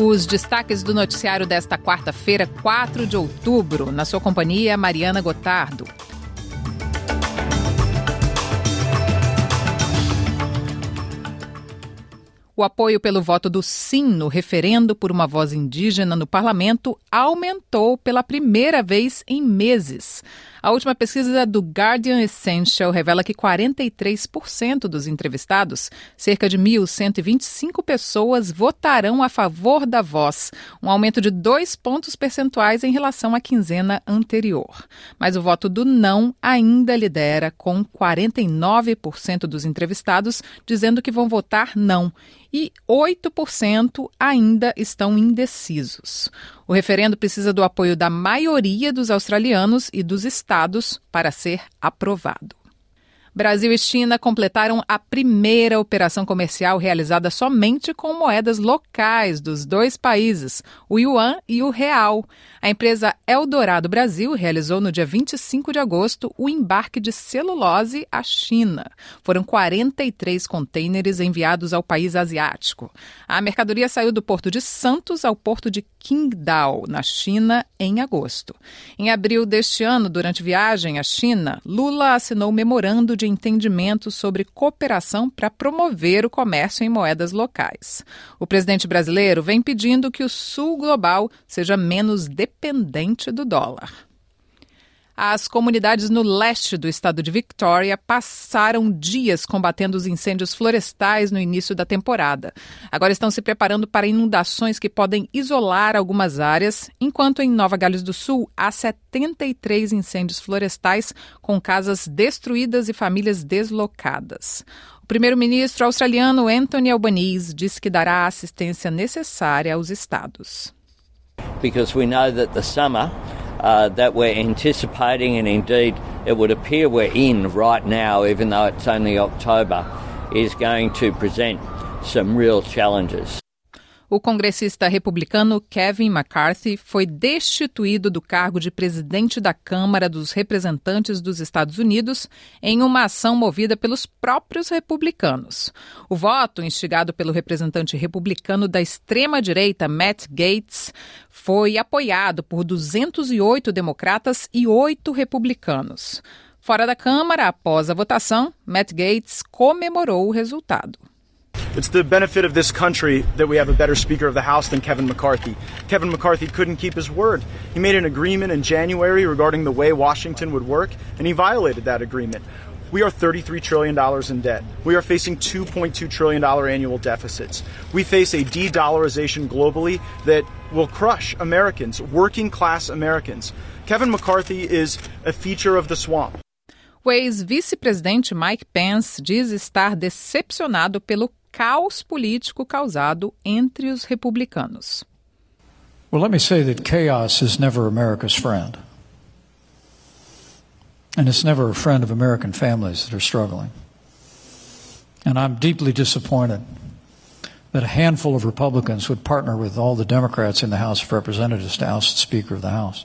Os destaques do noticiário desta quarta-feira, 4 de outubro, na sua companhia, Mariana Gotardo. O apoio pelo voto do sim no referendo por uma voz indígena no parlamento aumentou pela primeira vez em meses. A última pesquisa do Guardian Essential revela que 43% dos entrevistados, cerca de 1.125 pessoas, votarão a favor da voz, um aumento de dois pontos percentuais em relação à quinzena anterior. Mas o voto do não ainda lidera, com 49% dos entrevistados dizendo que vão votar não e 8% ainda estão indecisos. O referendo precisa do apoio da maioria dos australianos e dos estados para ser aprovado. Brasil e China completaram a primeira operação comercial realizada somente com moedas locais dos dois países, o yuan e o real. A empresa Eldorado Brasil realizou no dia 25 de agosto o embarque de celulose à China. Foram 43 contêineres enviados ao país asiático. A mercadoria saiu do porto de Santos ao porto de Qingdao, na China, em agosto. Em abril deste ano, durante viagem à China, Lula assinou memorando de entendimento sobre cooperação para promover o comércio em moedas locais. O presidente brasileiro vem pedindo que o Sul Global seja menos dependente do dólar. As comunidades no leste do estado de Victoria passaram dias combatendo os incêndios florestais no início da temporada. Agora estão se preparando para inundações que podem isolar algumas áreas, enquanto em Nova Gales do Sul há 73 incêndios florestais com casas destruídas e famílias deslocadas. O primeiro-ministro australiano Anthony Albanese disse que dará a assistência necessária aos estados. Because we know that the summer uh, that we're anticipating, and indeed it would appear we're in right now, even though it's only October, is going to present some real challenges. O congressista republicano Kevin McCarthy foi destituído do cargo de presidente da Câmara dos Representantes dos Estados Unidos em uma ação movida pelos próprios republicanos. O voto, instigado pelo representante republicano da extrema-direita Matt Gates, foi apoiado por 208 democratas e oito republicanos. Fora da Câmara, após a votação, Matt Gates comemorou o resultado. It's the benefit of this country that we have a better Speaker of the House than Kevin McCarthy. Kevin McCarthy couldn't keep his word. He made an agreement in January regarding the way Washington would work, and he violated that agreement. We are $33 trillion in debt. We are facing $2.2 trillion annual deficits. We face a de dollarization globally that will crush Americans, working class Americans. Kevin McCarthy is a feature of the swamp. O ex-vice-presidente Mike Pence diz estar decepcionado pelo caos político causado entre os republicanos. Well, let me say that chaos is never America's friend. And it's never a friend of American families that are struggling. And I'm deeply disappointed that a handful of Republicans would partner with all the Democrats in the House of Representatives to oust the Speaker of the House.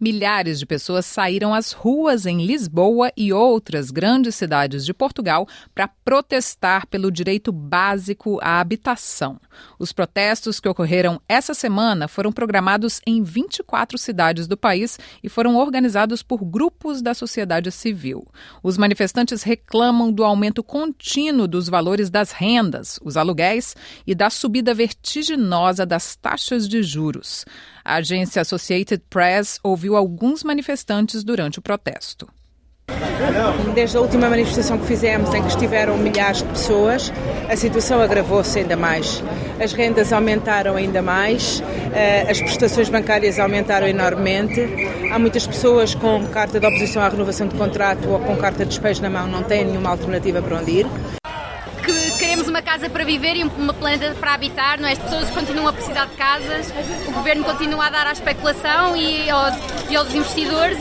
Milhares de pessoas saíram às ruas em Lisboa e outras grandes cidades de Portugal para protestar pelo direito básico à habitação. Os protestos que ocorreram essa semana foram programados em 24 cidades do país e foram organizados por grupos da sociedade civil. Os manifestantes reclamam do aumento contínuo dos valores das rendas, os aluguéis e da subida vertiginosa das taxas de juros. A agência Associated Press ouviu alguns manifestantes durante o protesto. Desde a última manifestação que fizemos, em que estiveram milhares de pessoas, a situação agravou-se ainda mais. As rendas aumentaram ainda mais, eh, as prestações bancárias aumentaram enormemente. Há muitas pessoas com carta de oposição à renovação de contrato ou com carta de despejo na mão, não têm nenhuma alternativa para onde ir que queremos uma casa para viver e uma planeta para habitar, não é? As pessoas continuam a precisar de casas, o governo continua a dar à especulação e aos, aos investidores.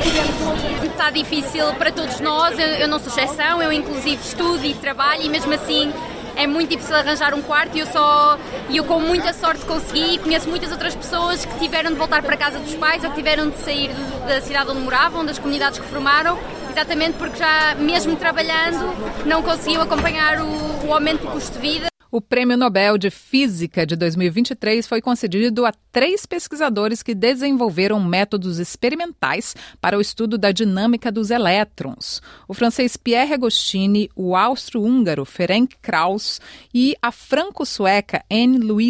Está difícil para todos nós, eu, eu não sou exceção, eu inclusive estudo e trabalho e mesmo assim é muito difícil arranjar um quarto e eu só e eu com muita sorte consegui conheço muitas outras pessoas que tiveram de voltar para a casa dos pais ou que tiveram de sair da cidade onde moravam, das comunidades que formaram, exatamente porque já mesmo trabalhando não conseguiam acompanhar o, o aumento do custo de vida o Prêmio Nobel de Física de 2023 foi concedido a três pesquisadores que desenvolveram métodos experimentais para o estudo da dinâmica dos elétrons: o francês Pierre Agostini, o austro-húngaro Ferenc Krauss e a franco-sueca Anne Louis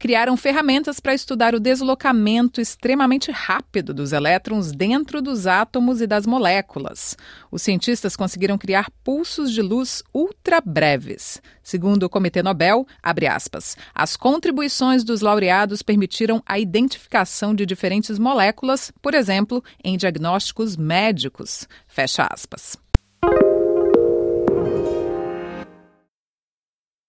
criaram ferramentas para estudar o deslocamento extremamente rápido dos elétrons dentro dos átomos e das moléculas. Os cientistas conseguiram criar pulsos de luz ultra breves. Segundo o Comitê Nobel, aspas, as contribuições dos laureados permitiram a identificação de diferentes moléculas, por exemplo, em diagnósticos médicos. Fecha aspas.